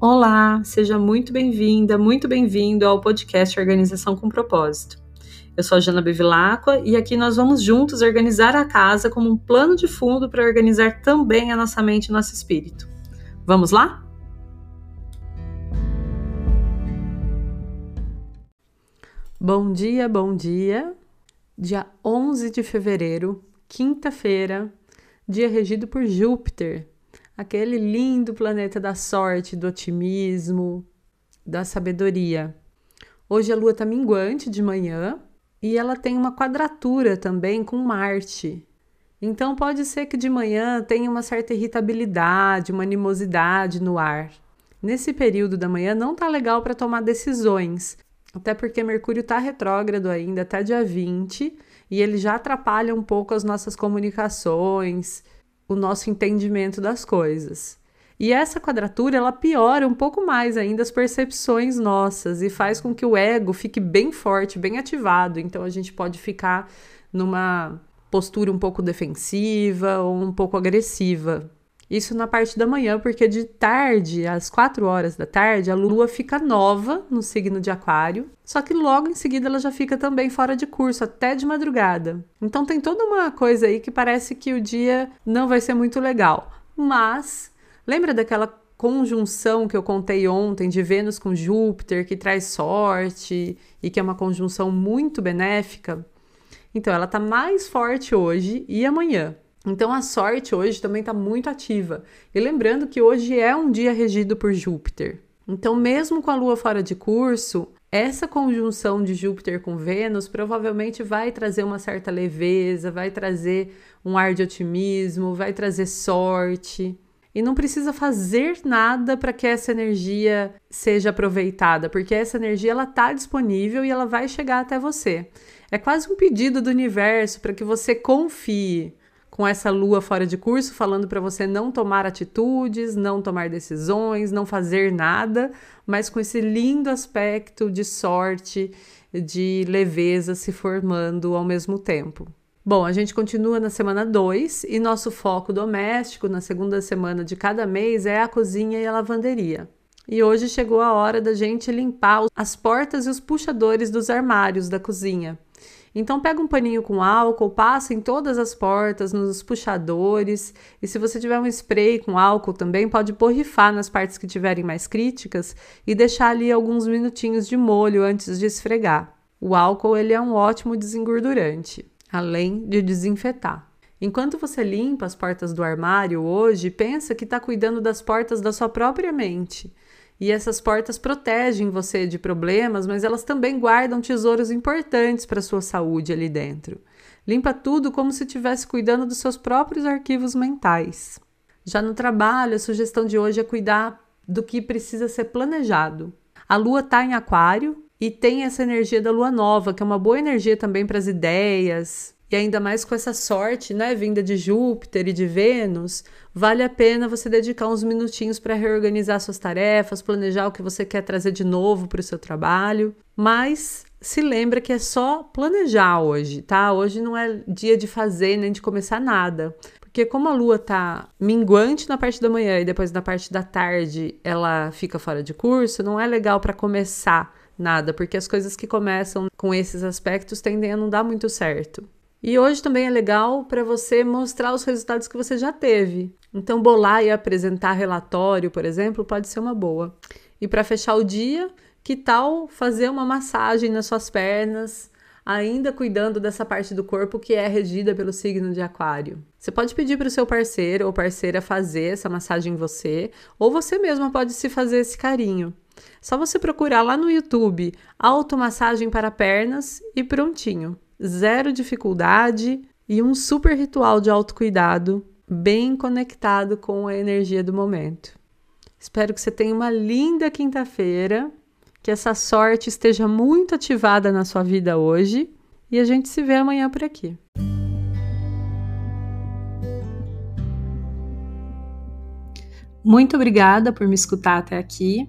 Olá, seja muito bem-vinda, muito bem-vindo ao podcast Organização com Propósito. Eu sou a Jana Bevilacqua e aqui nós vamos juntos organizar a casa como um plano de fundo para organizar também a nossa mente e nosso espírito. Vamos lá? Bom dia, bom dia. Dia 11 de fevereiro, quinta-feira, dia regido por Júpiter, aquele lindo planeta da sorte, do otimismo, da sabedoria. Hoje a lua está minguante de manhã e ela tem uma quadratura também com Marte. Então pode ser que de manhã tenha uma certa irritabilidade, uma animosidade no ar. Nesse período da manhã não tá legal para tomar decisões, até porque Mercúrio está retrógrado ainda até dia 20 e ele já atrapalha um pouco as nossas comunicações, o nosso entendimento das coisas. E essa quadratura ela piora um pouco mais ainda as percepções nossas e faz com que o ego fique bem forte, bem ativado. Então a gente pode ficar numa postura um pouco defensiva ou um pouco agressiva. Isso na parte da manhã, porque de tarde, às 4 horas da tarde, a lua fica nova no signo de Aquário, só que logo em seguida ela já fica também fora de curso, até de madrugada. Então tem toda uma coisa aí que parece que o dia não vai ser muito legal. Mas, lembra daquela conjunção que eu contei ontem de Vênus com Júpiter, que traz sorte e que é uma conjunção muito benéfica? Então ela tá mais forte hoje e amanhã. Então a sorte hoje também está muito ativa. E lembrando que hoje é um dia regido por Júpiter. Então, mesmo com a Lua fora de curso, essa conjunção de Júpiter com Vênus provavelmente vai trazer uma certa leveza, vai trazer um ar de otimismo, vai trazer sorte. E não precisa fazer nada para que essa energia seja aproveitada, porque essa energia ela está disponível e ela vai chegar até você. É quase um pedido do universo para que você confie com essa lua fora de curso, falando para você não tomar atitudes, não tomar decisões, não fazer nada, mas com esse lindo aspecto de sorte, de leveza se formando ao mesmo tempo. Bom, a gente continua na semana 2 e nosso foco doméstico na segunda semana de cada mês é a cozinha e a lavanderia. E hoje chegou a hora da gente limpar as portas e os puxadores dos armários da cozinha. Então pega um paninho com álcool, passa em todas as portas, nos puxadores, e se você tiver um spray com álcool também, pode borrifar nas partes que tiverem mais críticas e deixar ali alguns minutinhos de molho antes de esfregar. O álcool ele é um ótimo desengordurante, além de desinfetar. Enquanto você limpa as portas do armário hoje, pensa que está cuidando das portas da sua própria mente. E essas portas protegem você de problemas, mas elas também guardam tesouros importantes para sua saúde ali dentro. Limpa tudo como se estivesse cuidando dos seus próprios arquivos mentais. Já no trabalho, a sugestão de hoje é cuidar do que precisa ser planejado. A lua está em Aquário e tem essa energia da lua nova, que é uma boa energia também para as ideias, e ainda mais com essa sorte, né, vinda de Júpiter e de Vênus, vale a pena você dedicar uns minutinhos para reorganizar suas tarefas, planejar o que você quer trazer de novo para o seu trabalho. Mas se lembra que é só planejar hoje, tá? Hoje não é dia de fazer nem de começar nada. Porque como a lua tá minguante na parte da manhã e depois na parte da tarde ela fica fora de curso, não é legal para começar nada, porque as coisas que começam com esses aspectos tendem a não dar muito certo. E hoje também é legal para você mostrar os resultados que você já teve. Então, bolar e apresentar relatório, por exemplo, pode ser uma boa. E para fechar o dia, que tal fazer uma massagem nas suas pernas, ainda cuidando dessa parte do corpo que é regida pelo signo de Aquário? Você pode pedir para o seu parceiro ou parceira fazer essa massagem em você, ou você mesma pode se fazer esse carinho. Só você procurar lá no YouTube automassagem para pernas e prontinho zero dificuldade e um super ritual de autocuidado bem conectado com a energia do momento. Espero que você tenha uma linda quinta-feira, que essa sorte esteja muito ativada na sua vida hoje e a gente se vê amanhã por aqui. Muito obrigada por me escutar até aqui.